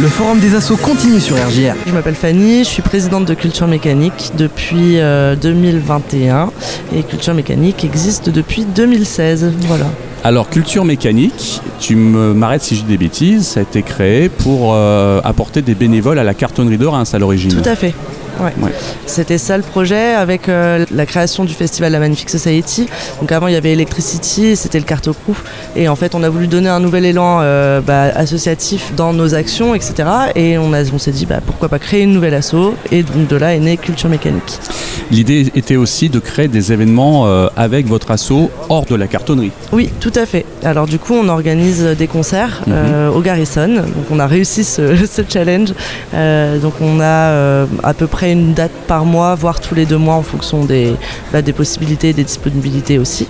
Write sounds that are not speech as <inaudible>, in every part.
Le forum des assos continue sur RGR. Je m'appelle Fanny, je suis présidente de Culture Mécanique depuis 2021 et Culture Mécanique existe depuis 2016. Voilà. Alors, Culture Mécanique, tu m'arrêtes si je dis des bêtises, ça a été créé pour apporter des bénévoles à la cartonnerie de Reims à l'origine. Tout à fait. C'était ça le projet avec euh, la création du festival La Magnifique Society. Donc avant il y avait Electricity, c'était le Cartocrou. Et en fait on a voulu donner un nouvel élan euh, bah, associatif dans nos actions, etc. Et on, on s'est dit bah, pourquoi pas créer une nouvelle asso. Et donc de là est née Culture Mécanique. L'idée était aussi de créer des événements euh, avec votre asso hors de la cartonnerie. Oui, tout à fait. Alors du coup on organise des concerts mhm. au Garrison. Donc on a réussi ce, <laughs> ce challenge. donc on a à peu près une date par mois, voire tous les deux mois en fonction des, bah, des possibilités et des disponibilités aussi.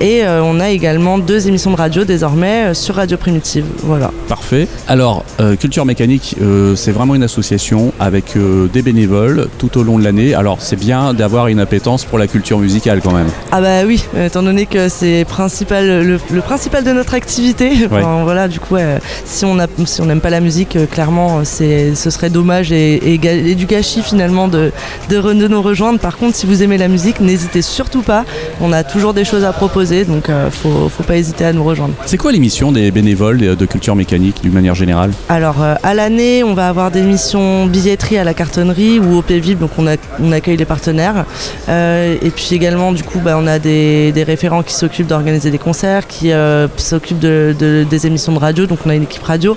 Et euh, on a également deux émissions de radio désormais euh, sur Radio Primitive. Voilà. Parfait. Alors, euh, Culture Mécanique, c'est vraiment une association avec des bénévoles tout au long de l'année. Alors, c'est bien d'avoir une appétence pour la culture musicale quand même. Ah bah oui, étant donné que c'est principal, le, principal de notre activité. Voilà, du coup, si on si n'aime pas la musique, clairement, c'est, ce serait dommage et, et du gâchis finalement de, de, nous rejoindre. Par contre, si vous aimez la musique, n'hésitez surtout pas. On a toujours des choses à proposer, donc euh, faut, faut pas hésiter à nous rejoindre. C'est quoi l'émission des bénévoles de culture mécanique d'une manière générale? Alors, euh, à l'année, on va avoir des missions billetterie à la cartonnerie ou au PVIB, donc on, a, on accueille les partenaires. Euh, et puis également, du coup, bah, on a des, des référents qui s'occupent d'organiser des concerts, qui s'occupent de, des émissions de radio, donc on a une équipe radio.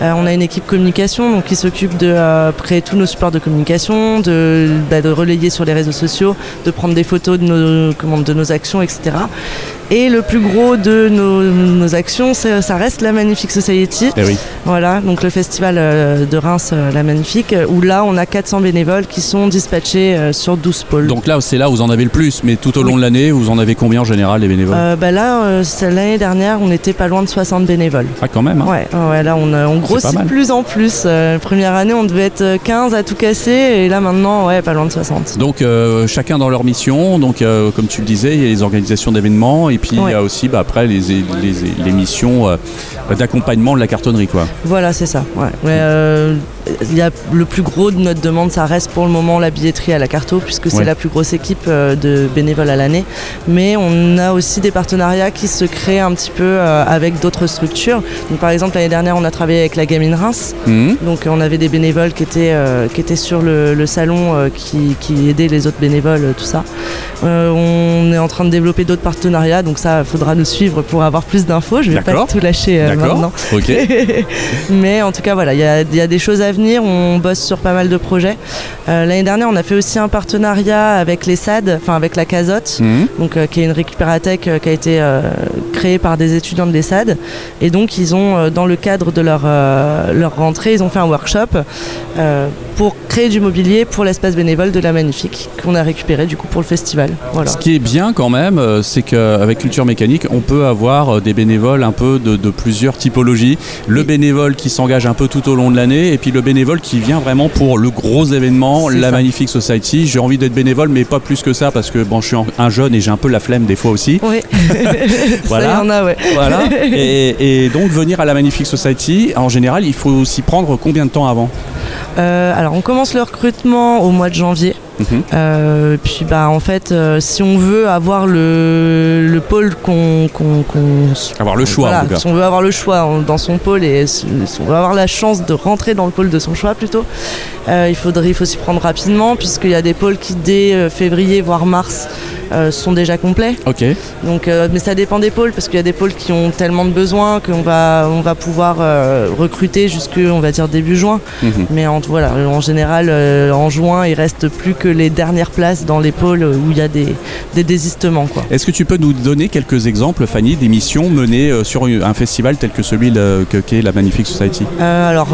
on a une équipe communication, donc qui s'occupe de créer tous nos supports de communication, bah, de, relayer sur les réseaux sociaux, de prendre des photos de nos actions, etc. Et le plus gros de nos, actions, ça reste la Magnifique Society. Eh voilà, donc le festival euh, de Reims, euh, la Magnifique, où là, on a 400 bénévoles qui sont dispatchés euh, sur 12 pôles. Donc là, c'est là où vous en avez le plus, mais tout au long de l'année, vous en avez combien en général, les bénévoles bah Là, l'année dernière, on était pas loin de 60 bénévoles. Ah, quand même hein. ouais, là, on, on grossit de plus en plus. première année, on devait être 15 à tout casser, et là, maintenant, ouais, pas loin de 60. Donc, chacun dans leur mission. Donc, comme tu le disais, il y a les organisations d'événements et puis il y a aussi bah, après les, les, missions euh, d'accompagnement de la cartonnerie. Quoi. Voilà, c'est ça. Euh, y a le plus gros de notre demande, ça reste pour le moment la billetterie à la Carto, puisque c'est la plus grosse équipe euh, de bénévoles à l'année. Mais on a aussi des partenariats qui se créent un petit peu avec d'autres structures. Donc, par exemple, l'année dernière, on a travaillé avec la Gamine Reims. Mhm. Donc, on avait des bénévoles qui étaient, qui étaient sur le, salon, qui, qui, aidaient les autres bénévoles, tout ça. on est en train de développer d'autres partenariats, donc ça, il faudra nous suivre pour avoir plus d'infos. Je vais pas tout lâcher euh, maintenant. <laughs> Mais en tout cas, voilà, il y, a, des choses à venir. On bosse sur pas mal de projets. Euh, l'année dernière, on a fait aussi un partenariat avec les SAD, enfin avec la Casotte, mhm. donc euh, qui est une récupératech qui a été créée par des étudiants de l'ESAD. Et donc, ils ont, dans le cadre de leur, leur rentrée, ils ont fait un workshop pour créer du mobilier pour l'espace bénévole de la Magnifique, qu'on a récupéré du coup pour le festival. Voilà. Ce qui est bien quand même, c'est qu'avec Culture Mécanique, on peut avoir euh, des bénévoles un peu de, plusieurs typologies. Le bénévole qui s'engage un peu tout au long de l'année et puis le bénévole qui vient vraiment pour le gros événement, la Magnifique Society. J'ai envie d'être bénévole, mais pas plus que ça parce que bon, je suis un jeune et j'ai un peu la flemme des fois aussi. Oui. <laughs> voilà. Ça y en a, ouais. voilà. <laughs> Et, donc venir à la Magnifique Society, en général, il faut s'y prendre combien de temps avant? Euh, Alors on commence le recrutement au mois de janvier. Mhm. Euh, puis bah en fait, euh, si on veut avoir le, le pôle qu'on, avoir le choix, si on veut avoir le choix dans son pôle et si on veut avoir la chance de rentrer dans le pôle de son choix plutôt, euh, il faudrait, il faut s'y prendre rapidement puisqu'il y a des pôles qui dès février voire mars euh, sont déjà complets. Ok. Donc, euh, mais ça dépend des pôles parce qu'il y a des pôles qui ont tellement de besoins qu'on va, on va pouvoir euh, recruter jusque, on va dire début juin. Mhm. Mais en, voilà, en général, en juin, il reste plus que les dernières places dans les pôles où il y a des, des désistements. Est-ce que tu peux nous donner quelques exemples, Fanny, d'émissions menées sur un festival tel que celui qu'est la Magnifique Society? Alors,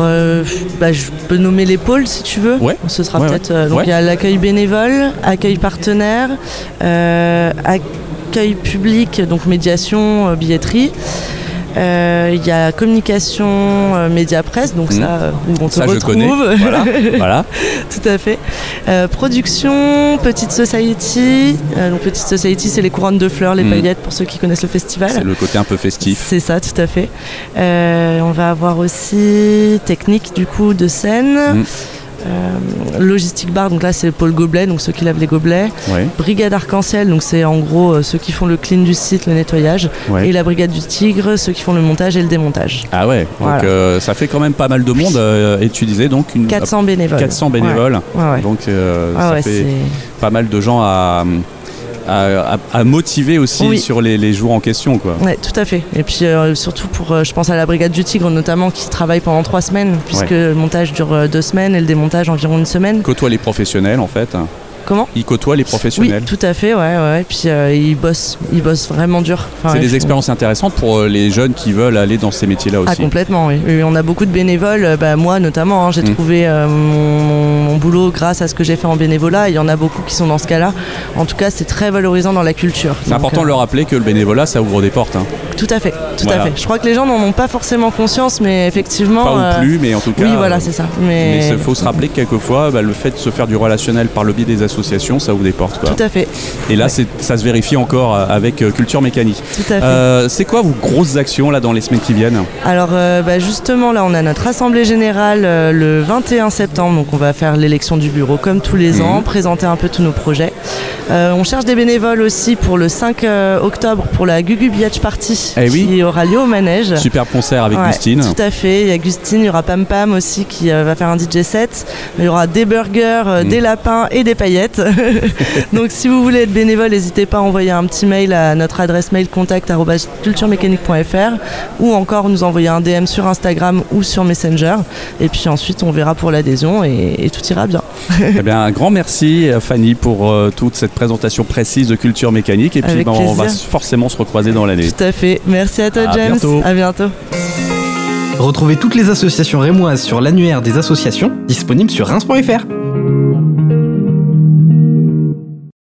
bah, je peux nommer les pôles si tu veux. Ouais. Ce sera peut-être. donc il y a l'accueil bénévole, accueil partenaire. Euh, accueil public, donc médiation, euh, billetterie. Il y a communication média presse, donc ça, où on te Ça, je retrouve. connais. Voilà. <laughs> voilà. Tout à fait. Euh, production, Petite Society. Euh, donc Petite Society, c'est les couronnes de fleurs, les Mm. paillettes pour ceux qui connaissent le festival. C'est le côté un peu festif. C'est ça, tout à fait. Euh, on va avoir aussi technique du coup de scène. Mm. Euh, logistique bar, donc là c'est le pôle gobelet, donc ceux qui lavent les gobelets. Brigade arc-en-ciel, donc c'est en gros euh, ceux qui font le clean du site, le nettoyage. Et la brigade du tigre, ceux qui font le montage et le démontage. Ah ouais, donc Voilà. euh, ça fait quand même pas mal de monde. euh, et tu disais donc une, 400 bénévoles. 400 bénévoles. Ouais, ouais. Donc euh, Ah ça fait pas mal de gens à, à, à- à motiver aussi Oui. sur les, les jours en question. Quoi. Ouais, tout à fait. Et puis euh, surtout pour, euh, je pense à la brigade du Tigre notamment, qui travaille pendant trois semaines, puisque le montage dure euh, deux semaines et le démontage environ une semaine. Côtoie les professionnels en fait. Comment Ils côtoient les Oui, professionnels. tout à fait, ouais, ouais. Et puis euh, ils bossent, ils bossent vraiment dur. Enfin, C'est des expériences intéressantes pour euh, les jeunes qui veulent aller dans ces métiers-là Ah aussi. complètement, oui. Oui, On a beaucoup de bénévoles, euh, bah, moi notamment, hein, j'ai Mm. trouvé euh, mon, mon boulot grâce à ce que j'ai fait en bénévolat. Il y en a beaucoup qui sont dans ce cas-là. En tout cas, c'est très valorisant dans la culture. C'est important euh, de leur rappeler que le bénévolat, ça ouvre des portes. hein. Tout à fait, tout Voilà. à fait. Je crois que les gens n'en ont pas forcément conscience, mais effectivement. Pas euh, ou plus, mais en tout cas. Oui, voilà, euh, c'est ça. Mais il faut se rappeler que quelquefois, bah, le fait de se faire du relationnel par le biais des associations, ça ouvre des portes. Quoi. tout à fait, Et là, ça se vérifie encore euh, avec euh, Culture Mécanique. tout à fait. Euh, c'est quoi vos grosses actions là dans les semaines qui viennent? Alors euh, bah, justement là on a notre assemblée générale euh, le 21 septembre donc on va faire l'élection du bureau comme tous les Mhm. ans, présenter un peu tous nos projets. Euh, on cherche des bénévoles aussi pour le 5 euh, octobre pour la Gugu Beach Party Eh oui. qui aura lieu au manège. Super concert avec Ouais, Gustine. Tout à fait, il y a Gustine, il y aura Pam Pam aussi qui euh, va faire un DJ set. Il y aura des burgers, euh, Mm. des lapins et des paillettes. <laughs> Donc si vous voulez être bénévole, n'hésitez pas à envoyer un petit mail à notre adresse mail contact@culturemécanique.fr ou encore nous envoyer un DM sur Instagram ou sur Messenger. Et puis ensuite on verra pour l'adhésion et, et tout ira bien. Eh <laughs> bien, un grand merci euh, Fanny pour euh, toute cette présentation précise de Culture Mécanique. Et puis, ben, on va forcément se recroiser dans l'année. Tout à fait. Merci à toi À James. bientôt. À bientôt. Retrouvez toutes les associations rémoises sur l'annuaire des associations, disponible sur Reims.fr.